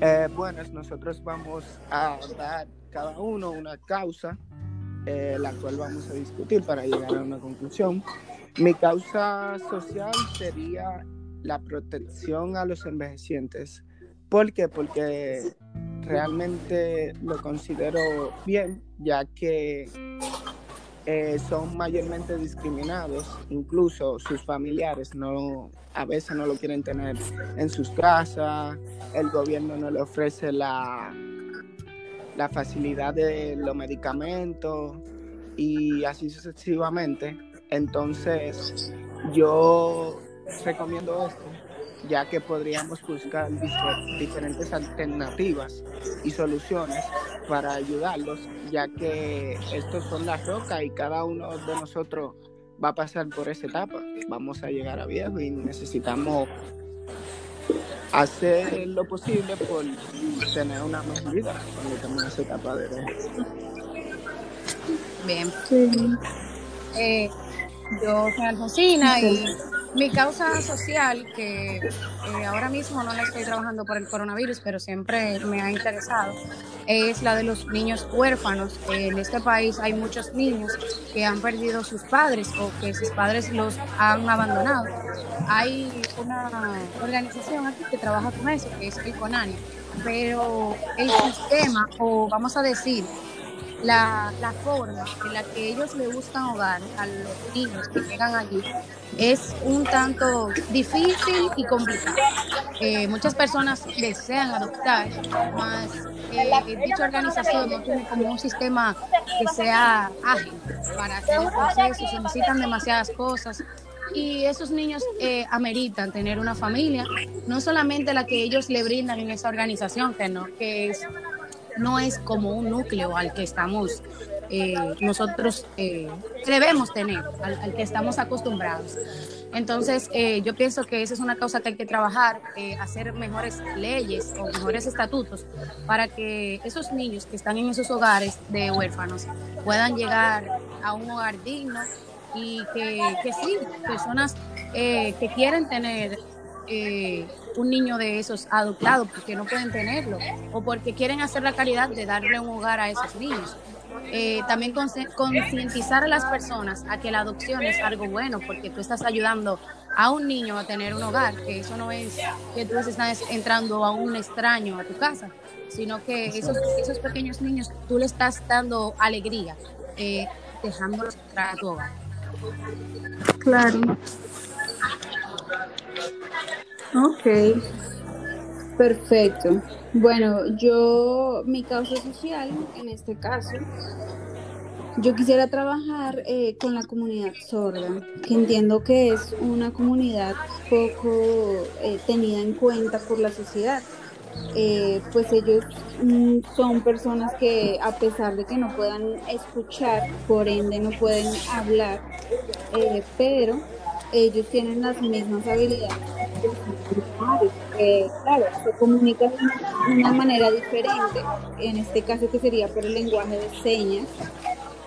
Eh, bueno, nosotros vamos a dar cada uno una causa, eh, la cual vamos a discutir para llegar a una conclusión. Mi causa social sería la protección a los envejecientes. ¿Por qué? Porque realmente lo considero bien, ya que eh, son mayormente discriminados, incluso sus familiares no, a veces no lo quieren tener en sus casas, el gobierno no le ofrece la, la facilidad de los medicamentos y así sucesivamente. Entonces, yo recomiendo esto ya que podríamos buscar diferentes alternativas y soluciones para ayudarlos, ya que estos son las rocas y cada uno de nosotros va a pasar por esa etapa. Vamos a llegar a viejo y necesitamos hacer lo posible por tener una mejor vida cuando estamos en esa etapa de viejo. Bien. Eh, yo soy Alfonsina y mi causa social, que eh, ahora mismo no la estoy trabajando por el coronavirus, pero siempre me ha interesado, es la de los niños huérfanos. En este país hay muchos niños que han perdido sus padres o que sus padres los han abandonado. Hay una organización aquí que trabaja con eso, que es el CONANI, pero el sistema, o vamos a decir, la, la, forma en la que ellos le buscan hogar a los niños que llegan allí es un tanto difícil y complicado. Eh, muchas personas desean adoptar, más eh, dicha organización no tiene como un sistema que sea ágil para hacer el proceso, se necesitan demasiadas cosas y esos niños eh, ameritan tener una familia, no solamente la que ellos le brindan en esa organización, que no, que es no es como un núcleo al que estamos eh, nosotros eh, debemos tener, al, que estamos acostumbrados. Entonces, eh, yo pienso que esa es una causa que hay que trabajar, eh, hacer mejores leyes o mejores estatutos para que esos niños que están en esos hogares de huérfanos puedan llegar a un hogar digno y que, que sí, personas que quieren tener eh, un niño de esos adoptado porque no pueden tenerlo o porque quieren hacer la caridad de darle un hogar a esos niños. Eh, también concientizar a las personas a que la adopción es algo bueno porque tú estás ayudando a un niño a tener un hogar, que eso no es que tú estás entrando a un extraño a tu casa, sino que esos, esos pequeños niños tú le estás dando alegría, eh, dejándolos entrar a tu hogar. Claro. Ok, perfecto. Bueno, yo, mi causa social, en este caso, yo quisiera trabajar eh, con la comunidad sorda, que entiendo que es una comunidad poco eh, tenida en cuenta por la sociedad. Eh, pues ellos mm, son personas que a pesar de que no puedan escuchar, por ende no pueden hablar, pero ellos tienen las mismas habilidades. Eh, claro, se comunican de una manera diferente, en este caso que sería por el lenguaje de señas,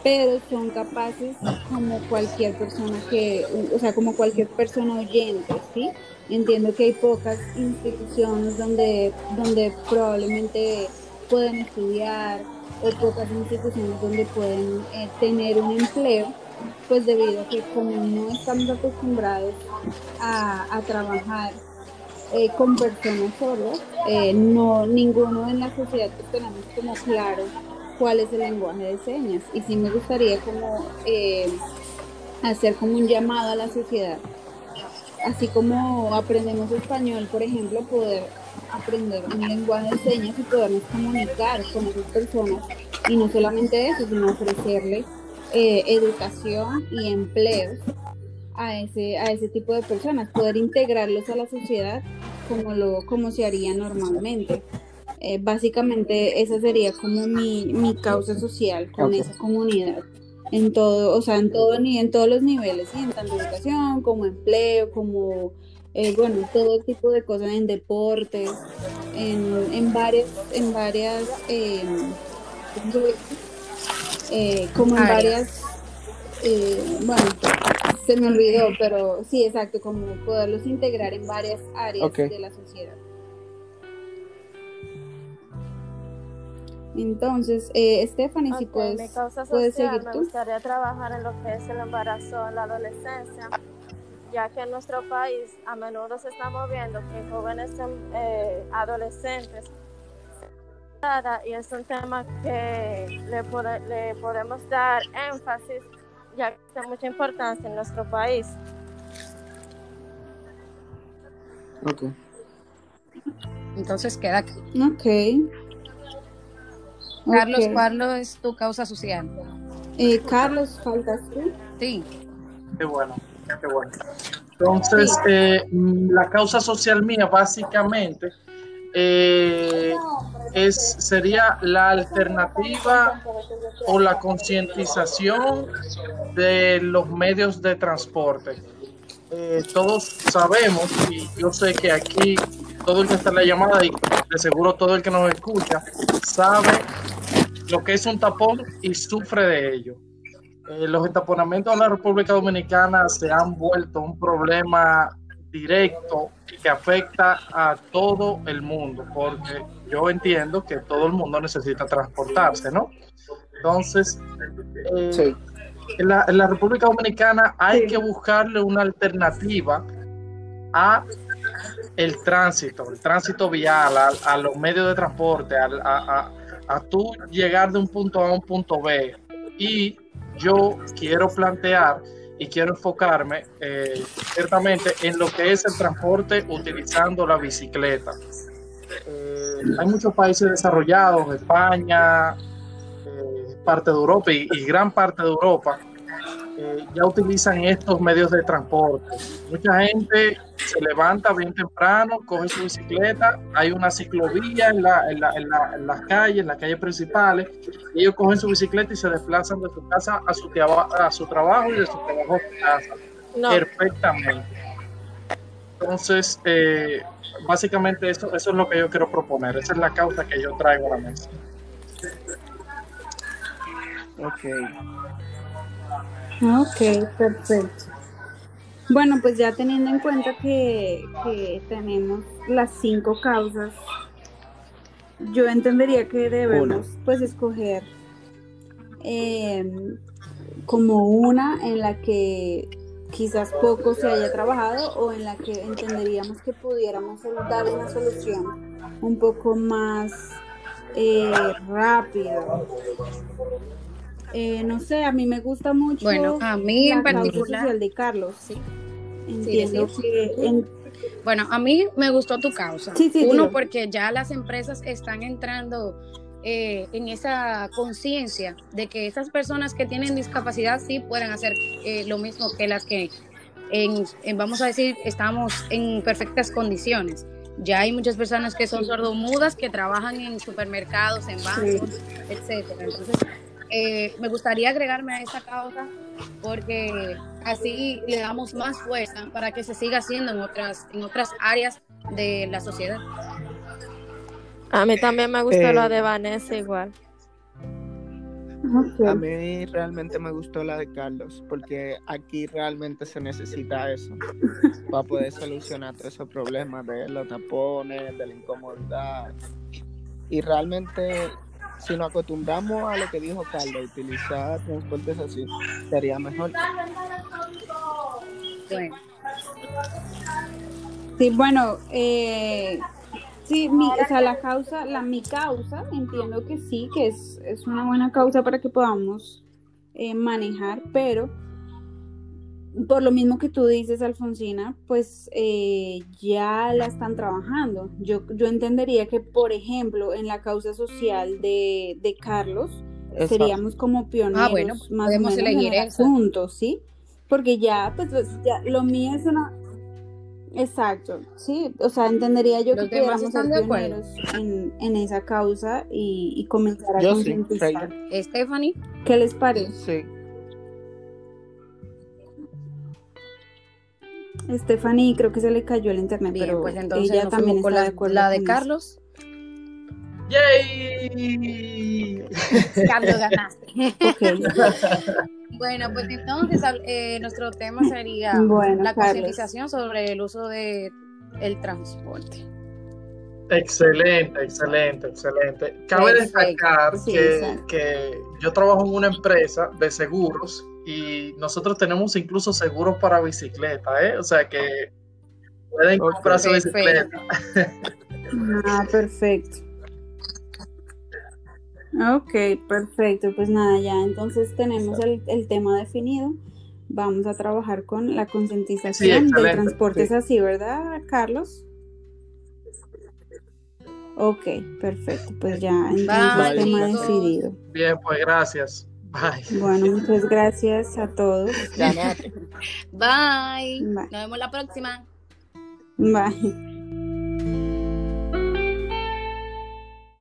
pero son capaces como cualquier persona que, o sea, como cualquier persona oyente, ¿sí? Entiendo que hay pocas instituciones donde, donde probablemente pueden estudiar o pocas instituciones donde pueden eh, tener un empleo pues debido a que como no estamos acostumbrados a, trabajar eh, con personas sordas, eh, no, ninguno en la sociedad tenemos como claro cuál es el lenguaje de señas. Y sí me gustaría como eh, hacer como un llamado a la sociedad. Así como aprendemos español, por ejemplo, poder aprender un lenguaje de señas y podernos comunicar con esas personas. Y no solamente eso, sino ofrecerles eh, educación y empleos a ese, a ese tipo de personas, poder integrarlos a la sociedad como, lo, como se haría normalmente. Eh, básicamente esa sería como mi, mi causa social con esa comunidad en todo, o sea, en todo ni en todos los niveles, ¿sí? en tanto educación como empleo, como eh, bueno, todo tipo de cosas en deportes, en, en varias, en varias eh, eh, como en varias, eh, bueno, se me olvidó, pero sí, exacto, como poderlos integrar en varias áreas de la sociedad. Entonces, eh, Stephanie, si puedes, social, puedes seguir tú. Me gustaría trabajar en lo que es el embarazo en la adolescencia, ya que en nuestro país a menudo se está moviendo que jóvenes em, eh, adolescentes y es un tema que le, pode- le podemos dar énfasis, ya que tiene mucha importancia en nuestro país. Ok. Entonces queda aquí. Ok. Carlos, Ok. ¿cuál es tu causa social? Eh, Carlos, faltas tú. Sí. Qué bueno, qué bueno. Entonces, eh, la causa social mía básicamente eh, es, sería la alternativa o la concientización de los medios de transporte. Eh, todos sabemos, y yo sé que aquí todo el que está en la llamada y de seguro todo el que nos escucha sabe lo que es un tapón y sufre de ello. Eh, los entaponamientos en la República Dominicana se han vuelto un problema directo que afecta a todo el mundo, porque yo entiendo que todo el mundo necesita transportarse, ¿no? Entonces, eh, Sí. en, la, en la República Dominicana hay que buscarle una alternativa a el tránsito, el tránsito vial, a, a los medios de transporte, a, a, a tú llegar de un punto A a un punto B. Y yo quiero plantear y quiero enfocarme eh, ciertamente en lo que es el transporte utilizando la bicicleta. Eh, hay muchos países desarrollados, España, eh, parte de Europa y, y gran parte de Europa, eh, ya utilizan estos medios de transporte. Mucha gente se levanta bien temprano, coge su bicicleta, hay una ciclovía en, la- en la- en la- en las calles, en las calles principales, y ellos cogen su bicicleta y se desplazan de su casa a su, a su trabajo y de su trabajo a su casa No, perfectamente. Entonces, eh, básicamente eso, eso es lo que yo quiero proponer, esa es la causa que yo traigo a la mesa. Ok. Ok, perfecto. Bueno, pues ya teniendo en cuenta que, que tenemos las cinco causas, yo entendería que debemos pues escoger eh, como una en la que quizás poco se haya trabajado o en la que entenderíamos que pudiéramos dar una solución un poco más eh, rápida. Eh, no sé, a mí me gusta mucho Bueno, a mí la en particular, social de Carlos. Sí. Entiendo sí. que en- bueno, a mí me gustó tu causa. Sí, sí, Uno, porque ya las empresas están entrando eh, en esa conciencia de que esas personas que tienen discapacidad sí pueden hacer eh, lo mismo que las que, en, en, vamos a decir, estamos en perfectas condiciones. Ya hay muchas personas que son sordomudas, que trabajan en supermercados, en bancos, etcétera. Entonces, eh, me gustaría agregarme a esta causa porque así le damos más fuerza para que se siga haciendo en otras, en otras áreas de la sociedad. a mí también me gustó Eh, lo de Vanessa igual. A mí realmente me gustó la de Carlos, porque aquí realmente se necesita eso para poder solucionar todos esos problemas de los tapones, de la incomodidad. Y realmente, si nos acostumbramos a lo que dijo Carlos, utilizar transportes así, sería mejor. Sí, bueno, eh, sí, mi, o sea, la causa, la mi causa, entiendo que sí, que es, es una buena causa para que podamos eh, manejar, pero por lo mismo que tú dices, Alfonsina, pues eh, ya la están trabajando. Yo, yo entendería que, por ejemplo, en la causa social de, de Carlos, Exacto. seríamos como pioneros Ah, bueno, más o podemos menos elegir en el esa. asunto, ¿sí? Porque ya, pues, ya, lo mío es una... Exacto, sí, o sea, entendería yo ¿Los que están ser pioneros en, en esa causa y, y comenzar a Yo sí. Stephanie, ¿Qué les parece? Sí, Stephanie creo que se le cayó el internet, bien, pero pues entonces ella nos también está la, de acuerdo la de. Carlos. ¡Yay! Carlos ganaste. Bueno, pues entonces eh, nuestro tema sería Bueno, la concientización sobre el uso de el transporte. Excelente, excelente, excelente. Cabe Perfecto, destacar sí, que, que yo trabajo en una empresa de seguros y nosotros tenemos incluso seguros para bicicleta, ¿eh? O sea que pueden comprar su Perfecto. bicicleta. Ah, perfecto. Ok, perfecto. Pues nada, ya entonces tenemos el, el tema definido. Vamos a trabajar con la Sí, concientización del sí. Es así, ¿verdad, Carlos? Ok, perfecto. Pues ya entonces Bye, tema chicos. decidido. Bien, pues gracias. Bye. Bueno, muchas gracias a todos. Bye. Nos vemos la próxima. Bye.